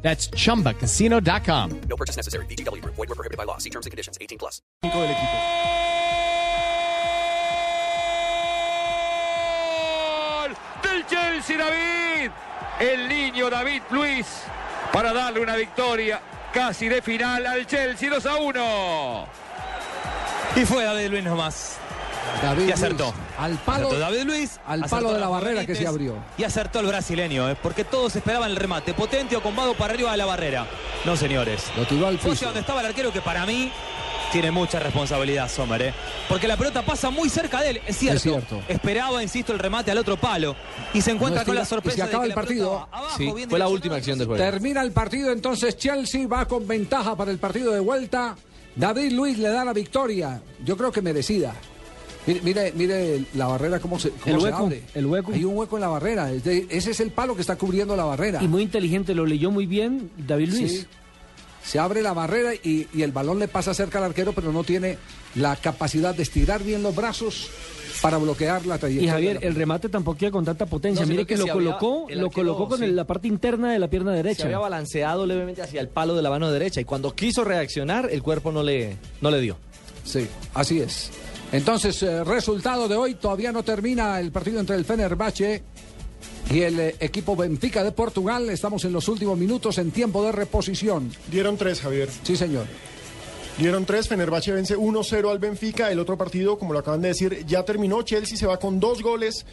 That's chumbacasino.com. No purchase necessary. BGW. Void were prohibited by law. See terms and conditions. 18 plus. del equipo. gol del Chelsea, David. El niño David Luis para darle una victoria casi de final al Chelsea 2 a 1. Y fue David Luis nomás. David Y acertó. Luis, al palo, Acertó David Luis. al palo de la barrera que se abrió. Y acertó el brasileño, ¿eh? porque todos esperaban el remate. Potente o combado para arriba de la barrera. No, señores. Lo tiró al piso. donde estaba el arquero que para mí tiene mucha responsabilidad, Sommer. ¿eh? Porque la pelota pasa muy cerca de él. Es cierto. Es cierto. Esperaba, insisto, el remate al otro palo. Y se encuentra No con la sorpresa se acaba de el que partido. abajo, Sí, bien fue la última acción del juego. Termina el partido, entonces Chelsea va con ventaja para el partido de vuelta. David Luis le da la victoria. Yo creo que merecida. Mire, mire, mire la barrera cómo se, cómo El se hueco, abre. el hueco. Hay un hueco en la barrera. Ese es el palo que está cubriendo la barrera. Y muy inteligente, lo leyó muy bien David Luis. Sí. Se abre la barrera y, y el balón le pasa cerca al arquero, pero no tiene la capacidad de estirar bien los brazos para bloquear la Y trayectoria. Javier, de la el remate tampoco iba con tanta potencia. No, Mire que, que lo se colocó, el lo arquero, colocó con sí. el- la parte interna de la pierna Se derecha. había balanceado levemente hacia el palo de la mano derecha y cuando quiso reaccionar el cuerpo no le, no le dio. Sí, así es. Entonces, eh, resultado de hoy, todavía no termina el partido entre el Fenerbahce y el eh, equipo Benfica de Portugal. Estamos en los últimos minutos en tiempo de reposición. Dieron tres, Javier. Sí, señor. Dieron tres. Fenerbahce vence 1-0 al Benfica. El otro partido, como lo acaban de decir, ya terminó. Chelsea se va con dos goles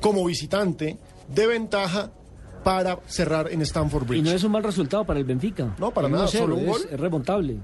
como visitante de ventaja para cerrar en Stamford Y Bridge. no es un mal resultado para el Benfica. No, para nada, 1-0 solo un gol. Es remontable.